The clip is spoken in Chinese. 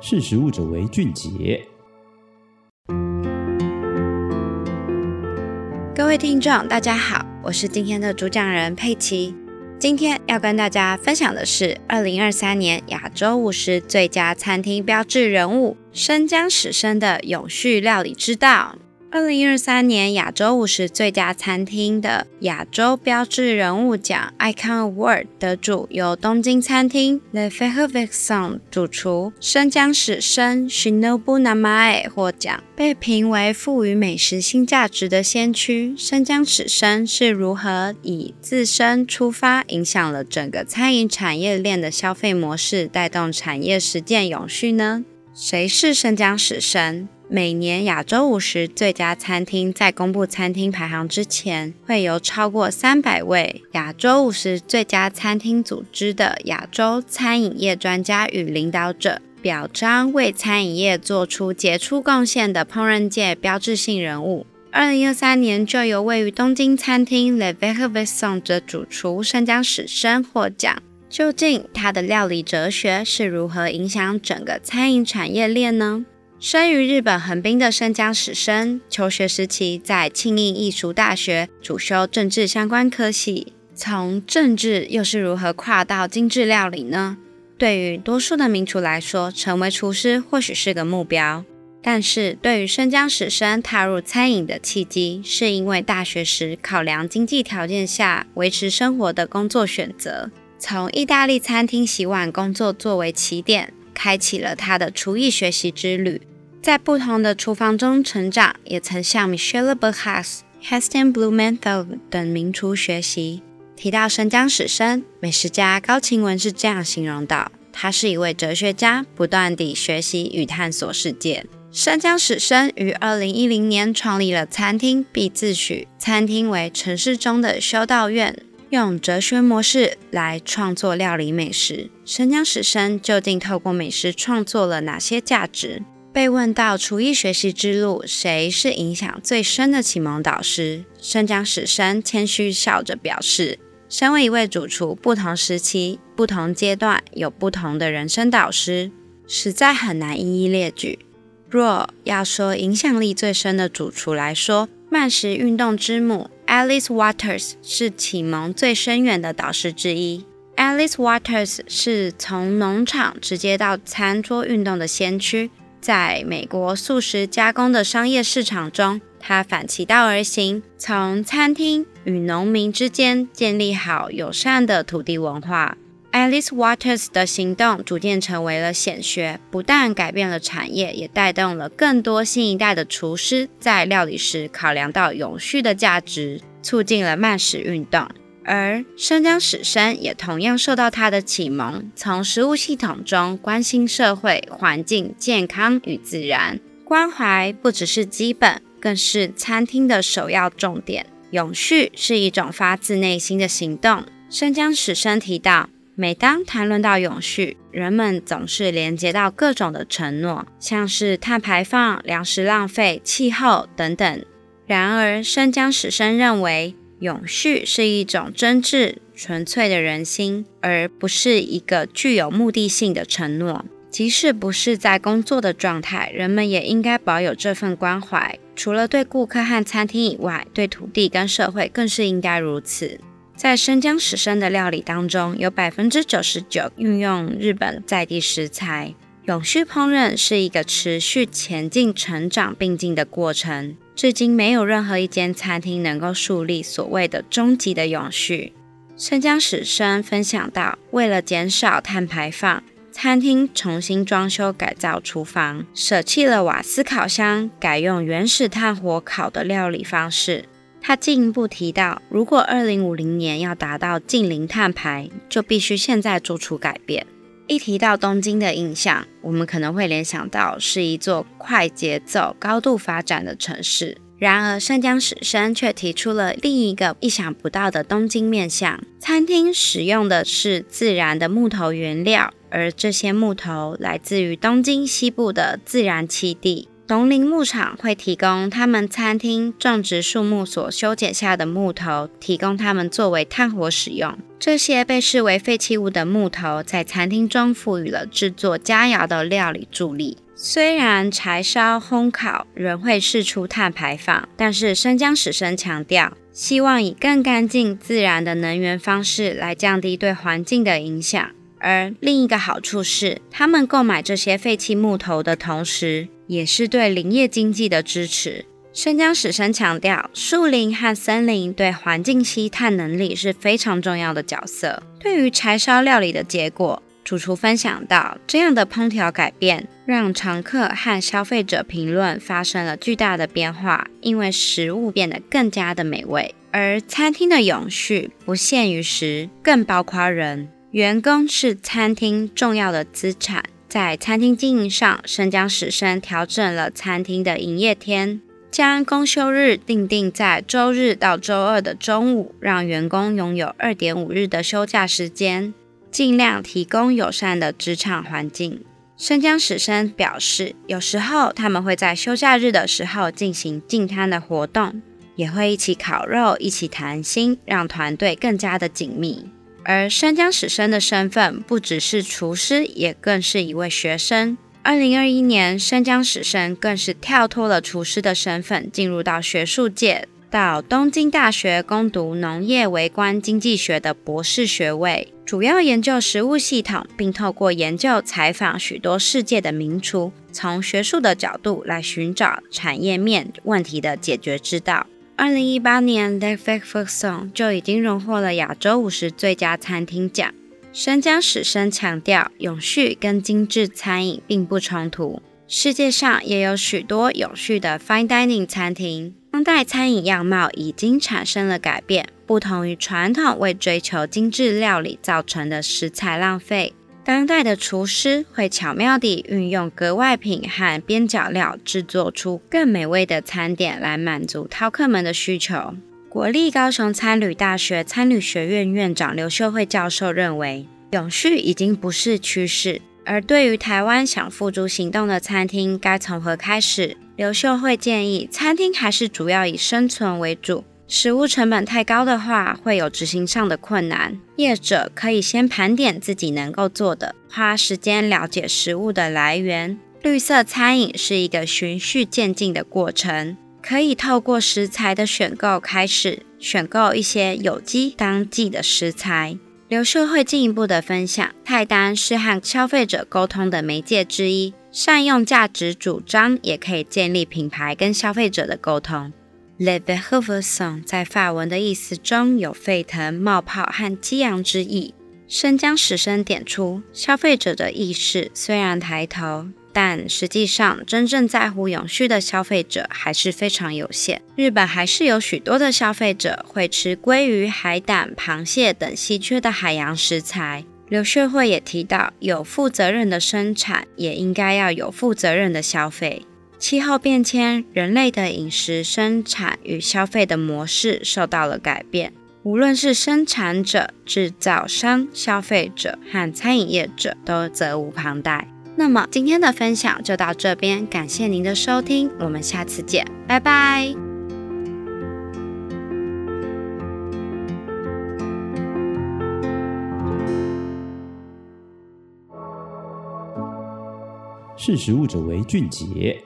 识时务者为俊杰。各位听众，大家好，我是今天的主讲人佩奇。今天要跟大家分享的是二零二三年亚洲五十最佳餐厅标志人物生姜史生的永续料理之道。二零二三年亚洲五十最佳餐厅的亚洲标志人物奖 （Icon Award） 得主由东京餐厅 Le Fève-Vicomte 主厨生姜史生 Shinobu Namae 获奖。被评为赋予美食新价值的先驱，生姜史生是如何以自身出发，影响了整个餐饮产业链的消费模式，带动产业实践永续呢？谁是生姜史生？每年亚洲五十最佳餐厅在公布餐厅排行之前，会由超过三百位亚洲五十最佳餐厅组织的亚洲餐饮业专家与领导者，表彰为餐饮业做出杰出贡献的烹饪界标志性人物。二零二三年就由位于东京餐厅 Le Fève-Vicomte 的主厨生姜史生获奖。究竟他的料理哲学是如何影响整个餐饮产业链呢？生于日本横滨的生姜史生，求学时期在庆应义塾大学主修政治相关科系。从政治又是如何跨到精致料理呢？对于多数的名厨来说，成为厨师或许是个目标，但是对于生姜史生踏入餐饮的契机，是因为大学时考量经济条件下维持生活的工作选择，从意大利餐厅洗碗工作作为起点。开启了他的厨艺学习之旅，在不同的厨房中成长，也曾向 Michelle Bauhaus、Heston Blumenthal 等名厨学习。提到生姜史生，美食家高晴文是这样形容的：他是一位哲学家，不断地学习与探索世界。生姜史生于二零一零年创立了餐厅，并自诩餐厅为城市中的修道院。用哲学模式来创作料理美食，生姜史生究竟透过美食创作了哪些价值？被问到厨艺学习之路，谁是影响最深的启蒙导师？生姜史生谦虚笑着表示，身为一位主厨，不同时期、不同阶段有不同的人生导师，实在很难一一列举。若要说影响力最深的主厨来说，慢食运动之母 Alice Waters 是启蒙最深远的导师之一。Alice Waters 是从农场直接到餐桌运动的先驱，在美国速食加工的商业市场中，他反其道而行，从餐厅与农民之间建立好友善的土地文化。Alice Waters 的行动逐渐成为了显学，不但改变了产业，也带动了更多新一代的厨师在料理时考量到永续的价值，促进了慢食运动。而生姜史生也同样受到他的启蒙，从食物系统中关心社会、环境、健康与自然，关怀不只是基本，更是餐厅的首要重点。永续是一种发自内心的行动。生姜史生提到。每当谈论到永续，人们总是连接到各种的承诺，像是碳排放、粮食浪费、气候等等。然而，生姜史生认为，永续是一种真挚、纯粹的人心，而不是一个具有目的性的承诺。即使不是在工作的状态，人们也应该保有这份关怀。除了对顾客和餐厅以外，对土地跟社会更是应该如此。在生姜食生的料理当中，有百分之九十九运用日本在地食材。永续烹饪是一个持续前进、成长并进的过程。至今，没有任何一间餐厅能够树立所谓的终极的永续。生姜史生分享到，为了减少碳排放，餐厅重新装修改造厨房，舍弃了瓦斯烤箱，改用原始炭火烤的料理方式。他进一步提到，如果二零五零年要达到净零碳排，就必须现在做出改变。一提到东京的印象，我们可能会联想到是一座快节奏、高度发展的城市。然而，生姜史生却提出了另一个意想不到的东京面向：餐厅使用的是自然的木头原料，而这些木头来自于东京西部的自然栖地。农林牧场会提供他们餐厅种植树木所修剪下的木头，提供他们作为炭火使用。这些被视为废弃物的木头，在餐厅中赋予了制作佳肴的料理助力。虽然柴烧烘烤仍会释出碳排放，但是生姜史生强调，希望以更干净自然的能源方式来降低对环境的影响。而另一个好处是，他们购买这些废弃木头的同时，也是对林业经济的支持。生姜史生强调，树林和森林对环境吸碳能力是非常重要的角色。对于柴烧料理的结果，主厨分享到，这样的烹调改变让常客和消费者评论发生了巨大的变化，因为食物变得更加的美味。而餐厅的永续不限于食，更包括人。员工是餐厅重要的资产。在餐厅经营上，生姜史生调整了餐厅的营业天，将公休日定定在周日到周二的中午，让员工拥有二点五日的休假时间，尽量提供友善的职场环境。生姜史生表示，有时候他们会在休假日的时候进行进餐的活动，也会一起烤肉、一起谈心，让团队更加的紧密。而生姜史生的身份不只是厨师，也更是一位学生。二零二一年，生姜史生更是跳脱了厨师的身份，进入到学术界，到东京大学攻读农业微观经济学的博士学位，主要研究食物系统，并透过研究采访许多世界的名厨，从学术的角度来寻找产业面问题的解决之道。二零一八年，Le Vec Food Song 就已经荣获了亚洲五十最佳餐厅奖。生姜史生强调，永续跟精致餐饮并不冲突。世界上也有许多永续的 Fine Dining 餐厅。当代餐饮样貌已经产生了改变，不同于传统为追求精致料理造成的食材浪费。当代的厨师会巧妙地运用格外品和边角料，制作出更美味的餐点来满足饕客们的需求。国立高雄餐旅大学餐旅学院院长刘秀慧教授认为，永续已经不是趋势。而对于台湾想付诸行动的餐厅，该从何开始？刘秀慧建议，餐厅还是主要以生存为主。食物成本太高的话，会有执行上的困难。业者可以先盘点自己能够做的，花时间了解食物的来源。绿色餐饮是一个循序渐进的过程，可以透过食材的选购开始，选购一些有机当季的食材。刘秀会进一步的分享，菜单是和消费者沟通的媒介之一，善用价值主张，也可以建立品牌跟消费者的沟通。Le Verheuvel 在法文的意思中有沸腾、冒泡和激昂之意。生姜史生点出，消费者的意识虽然抬头，但实际上真正在乎永续的消费者还是非常有限。日本还是有许多的消费者会吃鲑鱼、海胆、螃蟹等稀缺的海洋食材。刘学会也提到，有负责任的生产，也应该要有负责任的消费。气候变迁，人类的饮食生产与消费的模式受到了改变。无论是生产者、制造商、消费者和餐饮业者，都责无旁贷。那么今天的分享就到这边，感谢您的收听，我们下次见，拜拜。识食物者为俊杰。